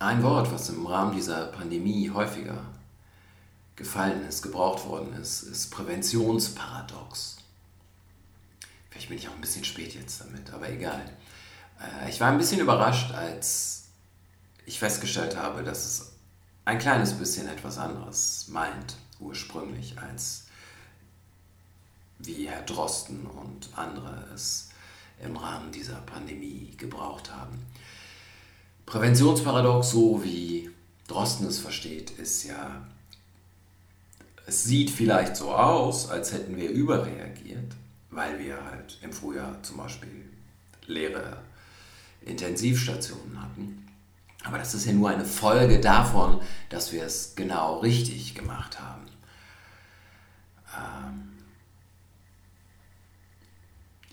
Ein Wort, was im Rahmen dieser Pandemie häufiger gefallen ist, gebraucht worden ist, ist Präventionsparadox. Vielleicht bin ich auch ein bisschen spät jetzt damit, aber egal. Äh, ich war ein bisschen überrascht, als ich festgestellt habe, dass es ein kleines bisschen etwas anderes meint ursprünglich, als wie Herr Drosten und andere es im Rahmen dieser Pandemie gebraucht haben. Präventionsparadox, so wie Drosten es versteht, ist ja, es sieht vielleicht so aus, als hätten wir überreagiert, weil wir halt im Frühjahr zum Beispiel leere Intensivstationen hatten. Aber das ist ja nur eine Folge davon, dass wir es genau richtig gemacht haben. Ähm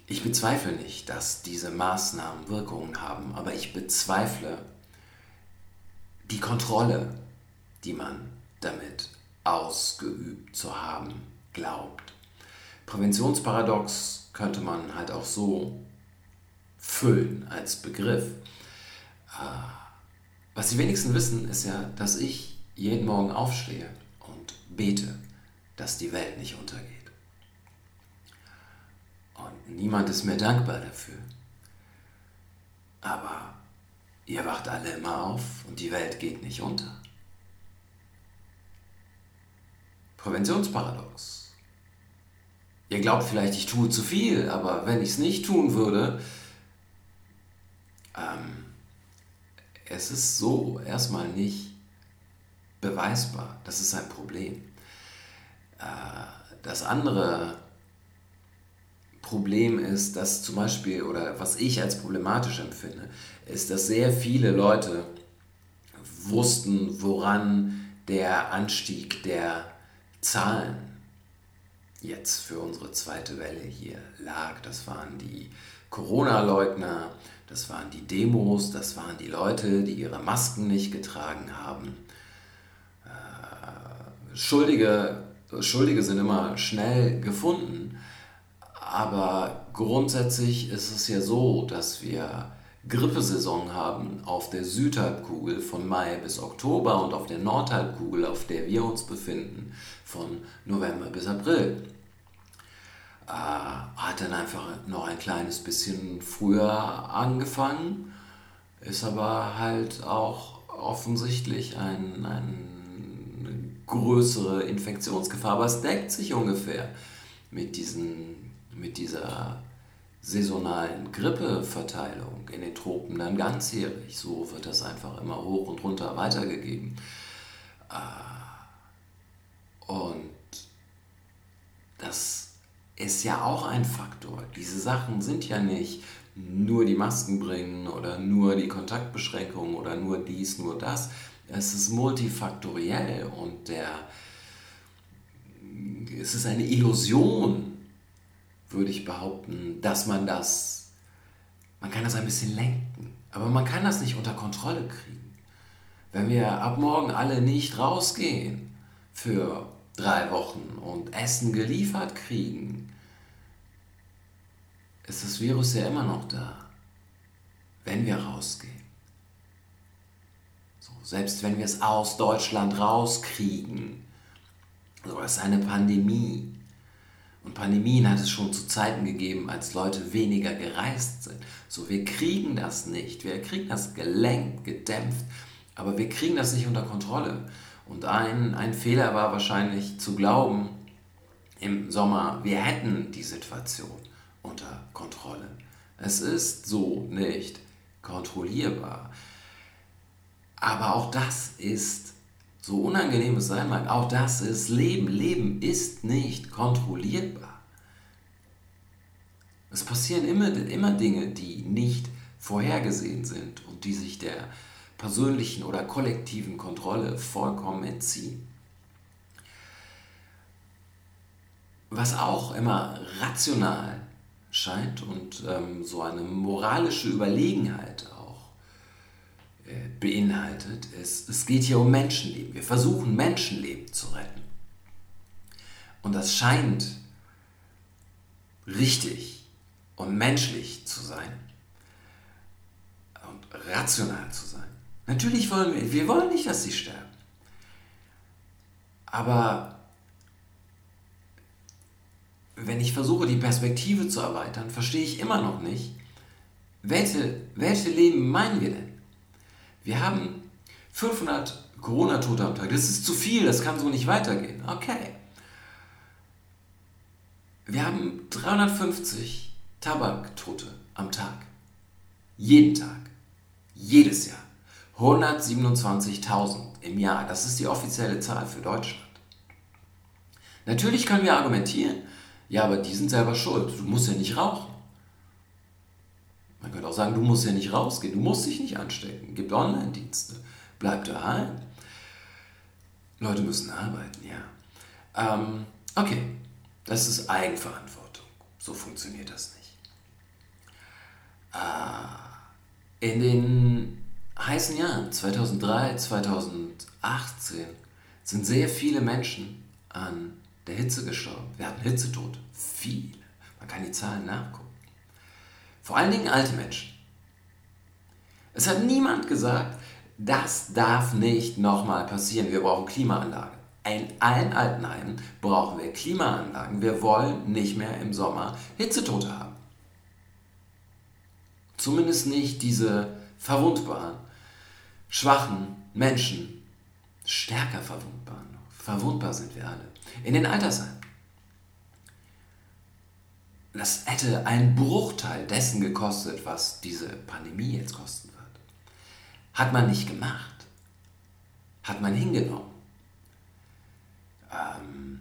ich bezweifle nicht, dass diese Maßnahmen Wirkungen haben, aber ich bezweifle die Kontrolle, die man damit ausgeübt zu haben glaubt. Präventionsparadox könnte man halt auch so füllen als Begriff. Äh, was die wenigsten wissen, ist ja, dass ich jeden Morgen aufstehe und bete, dass die Welt nicht untergeht. Niemand ist mir dankbar dafür. Aber ihr wacht alle immer auf und die Welt geht nicht unter. Präventionsparadox. Ihr glaubt vielleicht, ich tue zu viel, aber wenn ich es nicht tun würde, ähm, es ist so erstmal nicht beweisbar. Das ist ein Problem. Äh, das andere Problem ist, dass zum Beispiel, oder was ich als problematisch empfinde, ist, dass sehr viele Leute wussten, woran der Anstieg der Zahlen jetzt für unsere zweite Welle hier lag. Das waren die Corona-Leugner, das waren die Demos, das waren die Leute, die ihre Masken nicht getragen haben. Äh, Schuldige, Schuldige sind immer schnell gefunden, aber grundsätzlich ist es ja so, dass wir Grippesaison haben auf der Südhalbkugel von Mai bis Oktober und auf der Nordhalbkugel, auf der wir uns befinden, von November bis April. Äh, hat dann einfach noch ein kleines bisschen früher angefangen, ist aber halt auch offensichtlich ein, eine größere Infektionsgefahr, aber es deckt sich ungefähr mit, diesen, mit dieser saisonalen Grippeverteilung in den Tropen dann ganzjährig. So wird das einfach immer hoch und runter weitergegeben. Äh, und das ist ja auch ein Faktor. Diese Sachen sind ja nicht nur die Masken bringen oder nur die Kontaktbeschränkungen oder nur dies, nur das. Es ist multifaktoriell und der, es ist eine Illusion, würde ich behaupten, dass man das, man kann das ein bisschen lenken, aber man kann das nicht unter Kontrolle kriegen. Wenn wir ab morgen alle nicht rausgehen für drei Wochen und Essen geliefert kriegen, ist das Virus ja immer noch da, wenn wir rausgehen. So, selbst wenn wir es aus Deutschland rauskriegen, so ist eine Pandemie. Und Pandemien hat es schon zu Zeiten gegeben, als Leute weniger gereist sind. So, wir kriegen das nicht. Wir kriegen das gelenkt, gedämpft, aber wir kriegen das nicht unter Kontrolle. Und ein, ein Fehler war wahrscheinlich zu glauben im Sommer, wir hätten die Situation unter Kontrolle. Es ist so nicht kontrollierbar. Aber auch das ist, so unangenehm es sein mag, auch das ist Leben. Leben ist nicht kontrollierbar. Es passieren immer, immer Dinge, die nicht vorhergesehen sind und die sich der persönlichen oder kollektiven Kontrolle vollkommen entziehen. Was auch immer rational scheint und ähm, so eine moralische Überlegenheit beinhaltet, ist, es geht hier um Menschenleben. Wir versuchen Menschenleben zu retten. Und das scheint richtig und menschlich zu sein und rational zu sein. Natürlich wollen wir, wir wollen nicht, dass sie sterben. Aber wenn ich versuche, die Perspektive zu erweitern, verstehe ich immer noch nicht, welche, welche Leben meinen wir denn? Wir haben 500 Corona-Tote am Tag. Das ist zu viel, das kann so nicht weitergehen. Okay. Wir haben 350 Tabaktote am Tag. Jeden Tag. Jedes Jahr. 127.000 im Jahr. Das ist die offizielle Zahl für Deutschland. Natürlich können wir argumentieren, ja, aber die sind selber schuld. Du musst ja nicht rauchen. Auch sagen, du musst ja nicht rausgehen, du musst dich nicht anstecken. Gibt Online-Dienste. Bleib daheim. Leute müssen arbeiten, ja. Ähm, okay, das ist Eigenverantwortung. So funktioniert das nicht. Äh, in den heißen Jahren 2003, 2018 sind sehr viele Menschen an der Hitze gestorben. Wir hatten Hitzetod. Viele. Man kann die Zahlen nachgucken. Vor allen Dingen alte Menschen. Es hat niemand gesagt, das darf nicht nochmal passieren. Wir brauchen Klimaanlagen. In allen Altenheimen brauchen wir Klimaanlagen. Wir wollen nicht mehr im Sommer Hitzetote haben. Zumindest nicht diese verwundbaren, schwachen Menschen. Stärker verwundbar. Verwundbar sind wir alle. In den Altersheimen. Das hätte einen Bruchteil dessen gekostet, was diese Pandemie jetzt kosten wird. Hat man nicht gemacht. Hat man hingenommen. Ähm,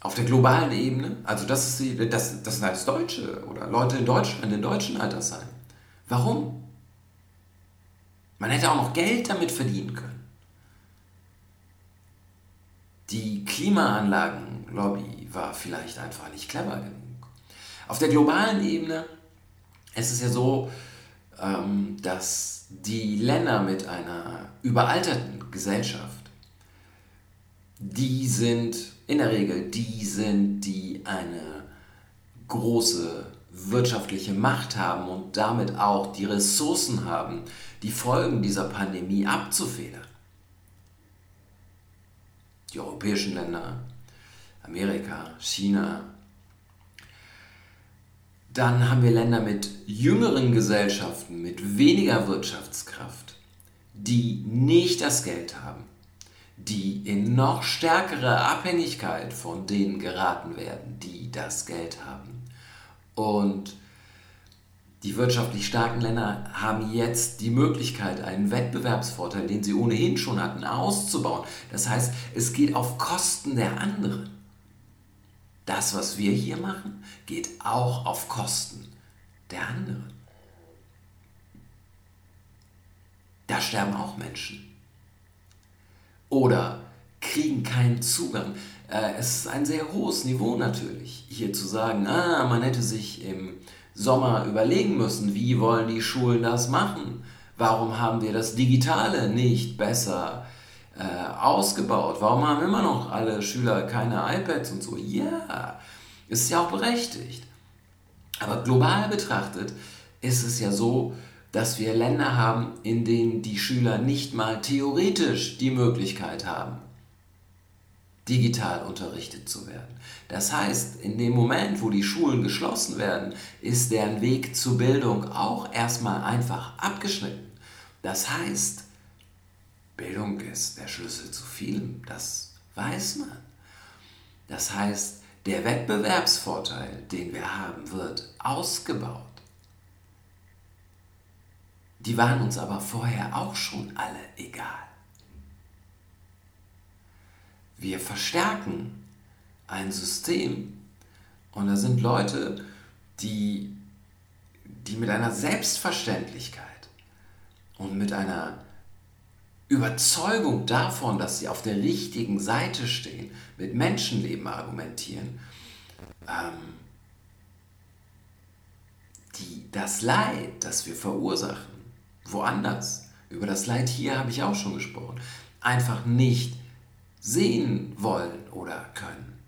auf der globalen Ebene, also das, ist das, das sind alles Deutsche oder Leute in Deutschland, in den deutschen Altersheimen. Warum? Man hätte auch noch Geld damit verdienen können. Die Klimaanlagenlobby war vielleicht einfach nicht clever genug. Auf der globalen Ebene ist es ja so, ähm, dass die Länder mit einer überalterten Gesellschaft, die sind in der Regel die sind, die eine große wirtschaftliche Macht haben und damit auch die Ressourcen haben, die Folgen dieser Pandemie abzufedern. Die europäischen Länder, Amerika, China, dann haben wir Länder mit jüngeren Gesellschaften, mit weniger Wirtschaftskraft, die nicht das Geld haben, die in noch stärkere Abhängigkeit von denen geraten werden, die das Geld haben. Und die wirtschaftlich starken Länder haben jetzt die Möglichkeit, einen Wettbewerbsvorteil, den sie ohnehin schon hatten, auszubauen. Das heißt, es geht auf Kosten der anderen. Das, was wir hier machen, geht auch auf Kosten der anderen. Da sterben auch Menschen. Oder kriegen keinen Zugang. Äh, es ist ein sehr hohes Niveau natürlich, hier zu sagen, ah, man hätte sich im Sommer überlegen müssen, wie wollen die Schulen das machen? Warum haben wir das Digitale nicht besser äh, ausgebaut? Warum haben immer noch alle Schüler keine iPads und so? Ja, ist ja auch berechtigt. Aber global betrachtet ist es ja so, dass wir Länder haben, in denen die Schüler nicht mal theoretisch die Möglichkeit haben, digital unterrichtet zu werden. Das heißt, in dem Moment, wo die Schulen geschlossen werden, ist deren Weg zur Bildung auch erstmal einfach abgeschnitten. Das heißt, Bildung ist der Schlüssel zu vielem, das weiß man. Das heißt, der Wettbewerbsvorteil, den wir haben, wird ausgebaut. Die waren uns aber vorher auch schon alle egal. Wir verstärken ein System und da sind Leute, die, die mit einer Selbstverständlichkeit und mit einer Überzeugung davon, dass sie auf der richtigen Seite stehen, mit Menschenleben argumentieren, ähm, die, das Leid, das wir verursachen, woanders, über das Leid hier habe ich auch schon gesprochen, einfach nicht sehen wollen oder können.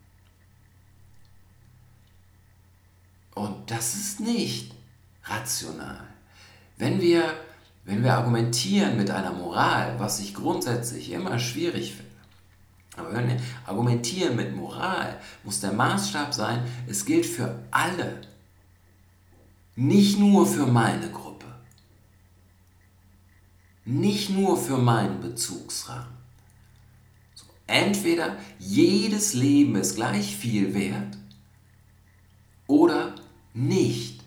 Und das ist nicht rational. Wenn wir wenn wir argumentieren mit einer Moral, was ich grundsätzlich immer schwierig finde, aber wenn wir argumentieren mit Moral, muss der Maßstab sein, es gilt für alle, nicht nur für meine Gruppe, nicht nur für meinen Bezugsrahmen. So, entweder jedes Leben ist gleich viel wert oder nicht.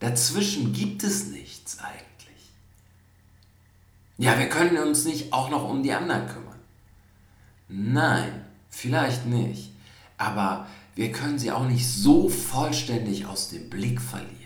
Dazwischen gibt es nichts eigentlich. Ja, wir können uns nicht auch noch um die anderen kümmern. Nein, vielleicht nicht. Aber wir können sie auch nicht so vollständig aus dem Blick verlieren.